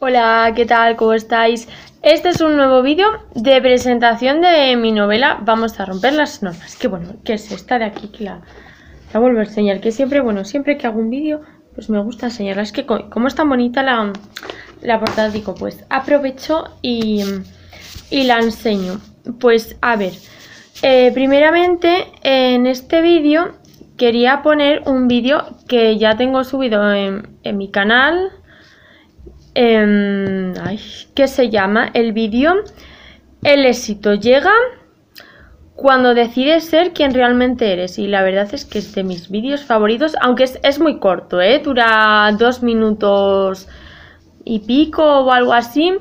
Hola, ¿qué tal? ¿Cómo estáis? Este es un nuevo vídeo de presentación de mi novela Vamos a romper las normas. Que bueno, que es esta de aquí que la, la vuelvo a enseñar. Que siempre, bueno, siempre que hago un vídeo, pues me gusta enseñarla. Es que como es tan bonita la, la portada, digo, pues aprovecho y, y la enseño. Pues a ver, eh, primeramente en este vídeo quería poner un vídeo que ya tengo subido en, en mi canal eh, ay, que se llama el vídeo El éxito llega cuando decides ser quien realmente eres. Y la verdad es que es de mis vídeos favoritos, aunque es, es muy corto, ¿eh? dura dos minutos y pico o algo así.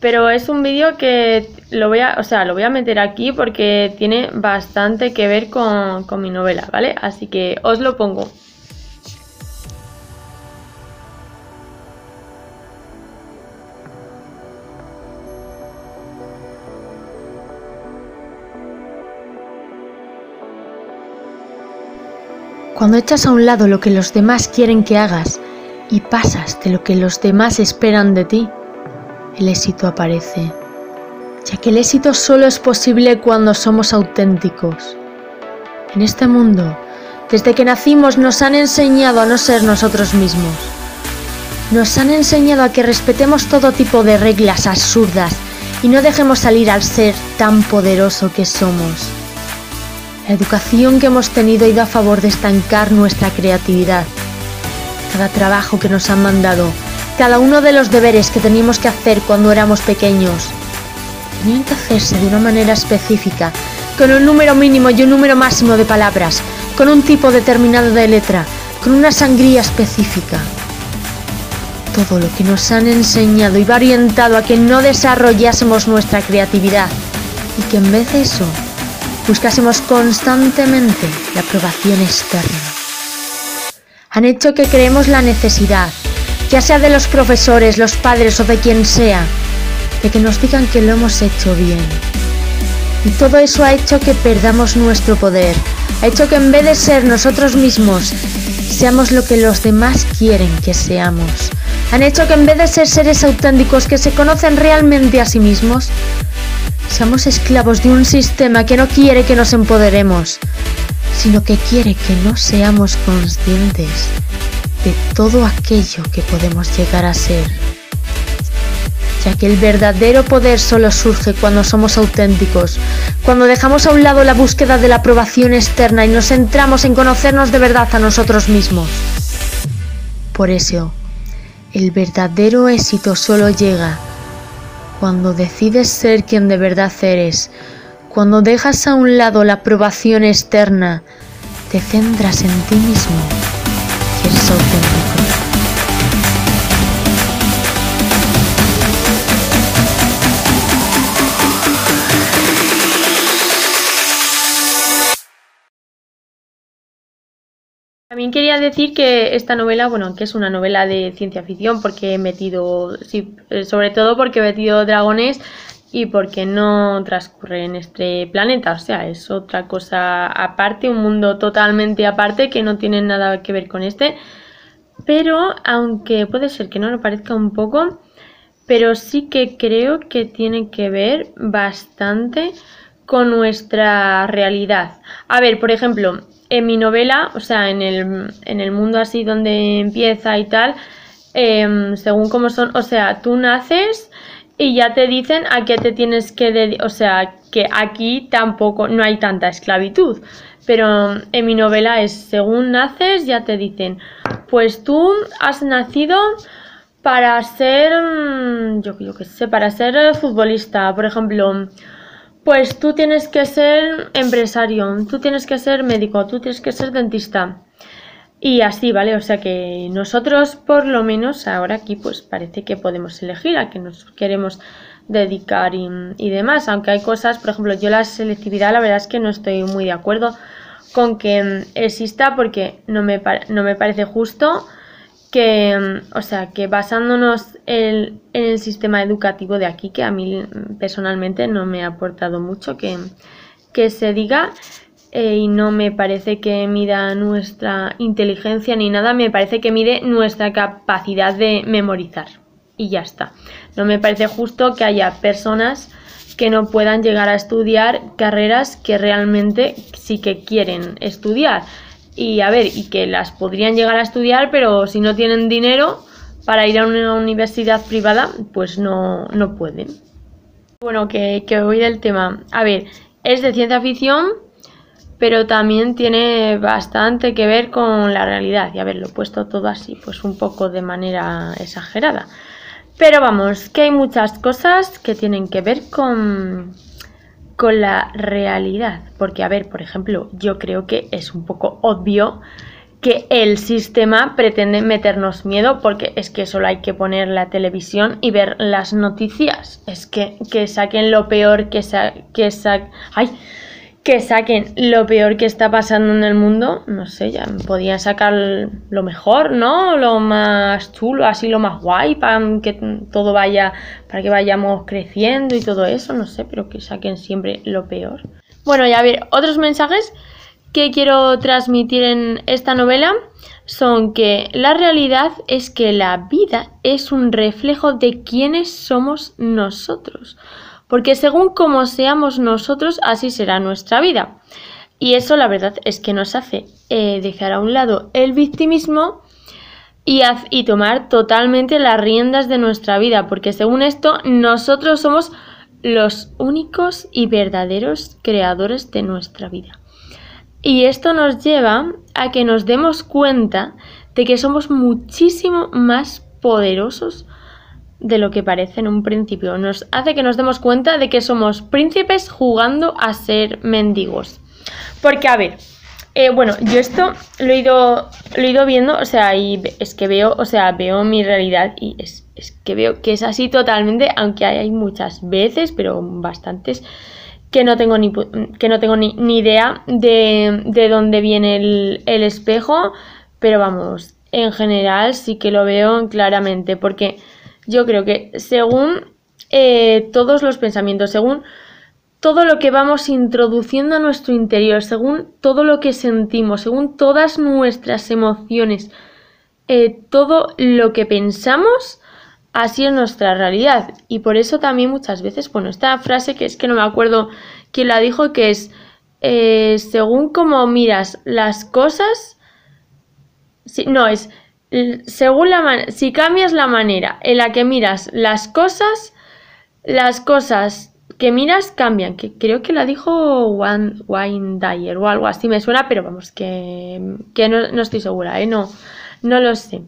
Pero es un vídeo que lo voy a, o sea, lo voy a meter aquí porque tiene bastante que ver con, con mi novela, ¿vale? Así que os lo pongo. Cuando echas a un lado lo que los demás quieren que hagas y pasas de lo que los demás esperan de ti, el éxito aparece, ya que el éxito solo es posible cuando somos auténticos. En este mundo, desde que nacimos nos han enseñado a no ser nosotros mismos. Nos han enseñado a que respetemos todo tipo de reglas absurdas y no dejemos salir al ser tan poderoso que somos. La educación que hemos tenido ha ido a favor de estancar nuestra creatividad. Cada trabajo que nos han mandado, cada uno de los deberes que teníamos que hacer cuando éramos pequeños, tenían que hacerse de una manera específica, con un número mínimo y un número máximo de palabras, con un tipo determinado de letra, con una sangría específica. Todo lo que nos han enseñado iba orientado a que no desarrollásemos nuestra creatividad y que en vez de eso buscásemos constantemente la aprobación externa. Han hecho que creemos la necesidad, ya sea de los profesores, los padres o de quien sea, de que nos digan que lo hemos hecho bien. Y todo eso ha hecho que perdamos nuestro poder, ha hecho que en vez de ser nosotros mismos, seamos lo que los demás quieren que seamos. Han hecho que en vez de ser seres auténticos que se conocen realmente a sí mismos, Seamos esclavos de un sistema que no quiere que nos empoderemos, sino que quiere que no seamos conscientes de todo aquello que podemos llegar a ser. Ya que el verdadero poder solo surge cuando somos auténticos, cuando dejamos a un lado la búsqueda de la aprobación externa y nos centramos en conocernos de verdad a nosotros mismos. Por eso, el verdadero éxito solo llega cuando decides ser quien de verdad eres, cuando dejas a un lado la aprobación externa, te centras en ti mismo y eres auténtico. También quería decir que esta novela, bueno, que es una novela de ciencia ficción porque he metido, sí, eh, sobre todo porque he metido dragones y porque no transcurre en este planeta, o sea, es otra cosa aparte, un mundo totalmente aparte que no tiene nada que ver con este, pero aunque puede ser que no lo parezca un poco, pero sí que creo que tiene que ver bastante con nuestra realidad. A ver, por ejemplo, en mi novela, o sea, en el, en el mundo así donde empieza y tal, em, según cómo son, o sea, tú naces y ya te dicen a qué te tienes que dedicar, o sea, que aquí tampoco, no hay tanta esclavitud, pero en mi novela es, según naces, ya te dicen, pues tú has nacido para ser, yo, yo qué sé, para ser futbolista, por ejemplo, pues tú tienes que ser empresario, tú tienes que ser médico, tú tienes que ser dentista. Y así, ¿vale? O sea que nosotros por lo menos ahora aquí pues parece que podemos elegir a qué nos queremos dedicar y, demás. Aunque hay cosas, por ejemplo, yo la selectividad la verdad es que no estoy muy de acuerdo con que exista porque no me, no me parece justo que, mm, o sea, que basándonos en, el sistema educativo de aquí, que a mí personalmente no me ha aportado mucho que, que se diga eh, y no me parece que mida nuestra inteligencia ni nada, me parece que mide nuestra capacidad de memorizar. y ya está. No me parece justo que haya personas que no puedan llegar a estudiar carreras que realmente sí que quieren estudiar. Y a ver, y que las podrían llegar a estudiar, pero si no tienen dinero para ir a una universidad privada, pues no, no pueden. Bueno, que, que voy del tema. A ver, es de ciencia ficción, pero también tiene bastante que ver con la realidad. Y a ver, lo he puesto todo así, pues un poco de manera exagerada. Pero vamos, que hay muchas cosas que tienen que ver con, con la realidad. Porque, a ver, por ejemplo, yo creo que es un poco obvio que el sistema pretende meternos miedo porque es que solo hay que poner la televisión y ver las noticias. Es que, que saquen lo peor que, sa que sa ay, que saquen lo peor que está pasando en el mundo, no sé, ya podían sacar lo mejor, ¿no? Lo más chulo, así lo más guay para que todo vaya, para que vayamos creciendo y todo eso, no sé, pero que saquen siempre lo peor. Bueno, y a ver, otros mensajes que quiero transmitir en esta novela son que la realidad es que la vida es un reflejo de quiénes somos nosotros porque según como seamos nosotros, así será nuestra vida. Y eso la verdad es que nos hace eh, dejar a un lado el victimismo y, y tomar totalmente las riendas de nuestra vida, porque según esto nosotros somos los únicos y verdaderos creadores de nuestra vida. Y esto nos lleva a que nos demos cuenta de que somos muchísimo más poderosos de lo que parece en un principio. Nos hace que nos demos cuenta de que somos príncipes jugando a ser mendigos. Porque, a ver, eh, bueno, yo esto lo he, ido, lo he ido viendo, o sea, y es que veo, o sea, veo mi realidad y es, que veo que es así totalmente, aunque hay, muchas veces, pero bastantes, que no tengo ni, que no tengo ni, idea de, de, dónde viene el, el espejo, pero vamos, en general sí que lo veo claramente, porque yo creo que según eh, todos los pensamientos, según todo lo que vamos introduciendo a nuestro interior, según todo lo que sentimos, según todas nuestras emociones, eh, todo lo que pensamos, así es nuestra realidad. Y por eso también muchas veces, bueno, esta frase que es que no me acuerdo quién la dijo, que es, eh, según como miras las cosas, no, es, según la si cambias la manera en la que miras las cosas, las cosas que miras cambian. Que creo que la dijo Wayne Dyer o algo así me suena, pero vamos, que, no, estoy segura, ¿eh? no, no lo sé.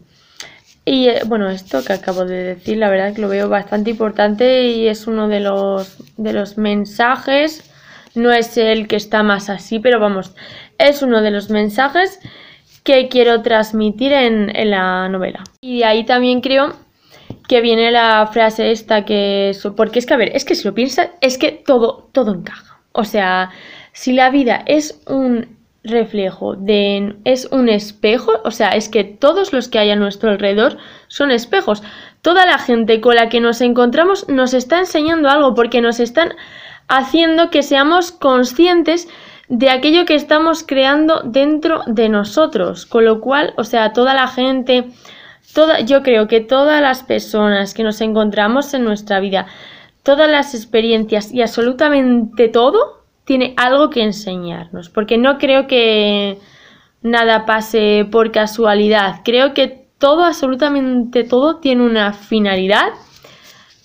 Y eh, bueno, esto que acabo de decir, la verdad que lo veo bastante importante y es uno de los, de los mensajes. No es el que está más así, pero vamos, es uno de los mensajes que quiero transmitir en, la novela. Y ahí también creo que viene la frase esta que... Porque es que, a ver, es que si lo piensas, es que todo, todo encaja. O sea, si la vida es un reflejo de... es un espejo, o sea, es que todos los que hay a nuestro alrededor son espejos. Toda la gente con la que nos encontramos nos está enseñando algo porque nos están haciendo que seamos conscientes de aquello que estamos creando dentro de nosotros. Con lo cual, o sea, toda la gente, toda, yo creo que todas las personas que nos encontramos en nuestra vida, todas las experiencias y absolutamente todo tiene algo que enseñarnos. Porque no creo que nada pase por casualidad. Creo que todo, absolutamente todo, tiene una finalidad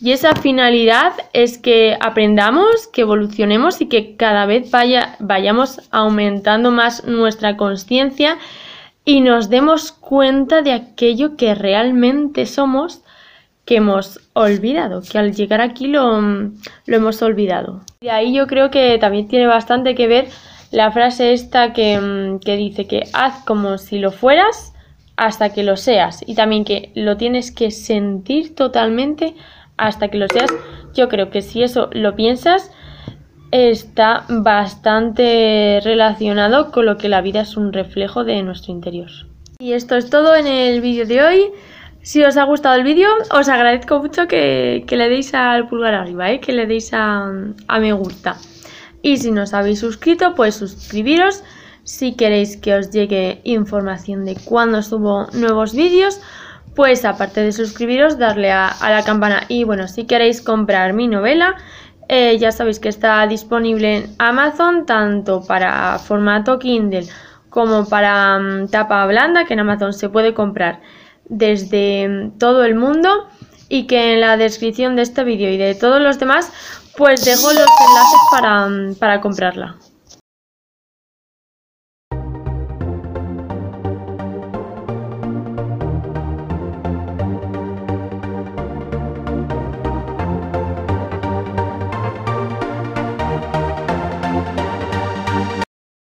y esa finalidad es que aprendamos, que evolucionemos y que cada vez vaya, vayamos aumentando más nuestra conciencia y nos demos cuenta de aquello que realmente somos que hemos olvidado, que al llegar aquí lo, hemos olvidado. De ahí yo creo que también tiene bastante que ver la frase esta que, que dice que haz como si lo fueras hasta que lo seas y también que lo tienes que sentir totalmente hasta que lo seas. Yo creo que si eso lo piensas, está bastante relacionado con lo que la vida es un reflejo de nuestro interior. Y esto es todo en el vídeo de hoy. Si os ha gustado el vídeo, os agradezco mucho que, le deis al pulgar arriba, ¿eh? que le deis a, a me gusta. Y si no os habéis suscrito, pues suscribiros. Si queréis que os llegue información de cuando subo nuevos vídeos, pues aparte de suscribiros, darle a, la campana. Y bueno, si queréis comprar mi novela, eh, ya sabéis que está disponible en Amazon, tanto para formato Kindle como para mm, tapa blanda, que en Amazon se puede comprar desde mm, todo el mundo y que en la descripción de este vídeo y de todos los demás pues dejo los enlaces para, mm, para comprarla.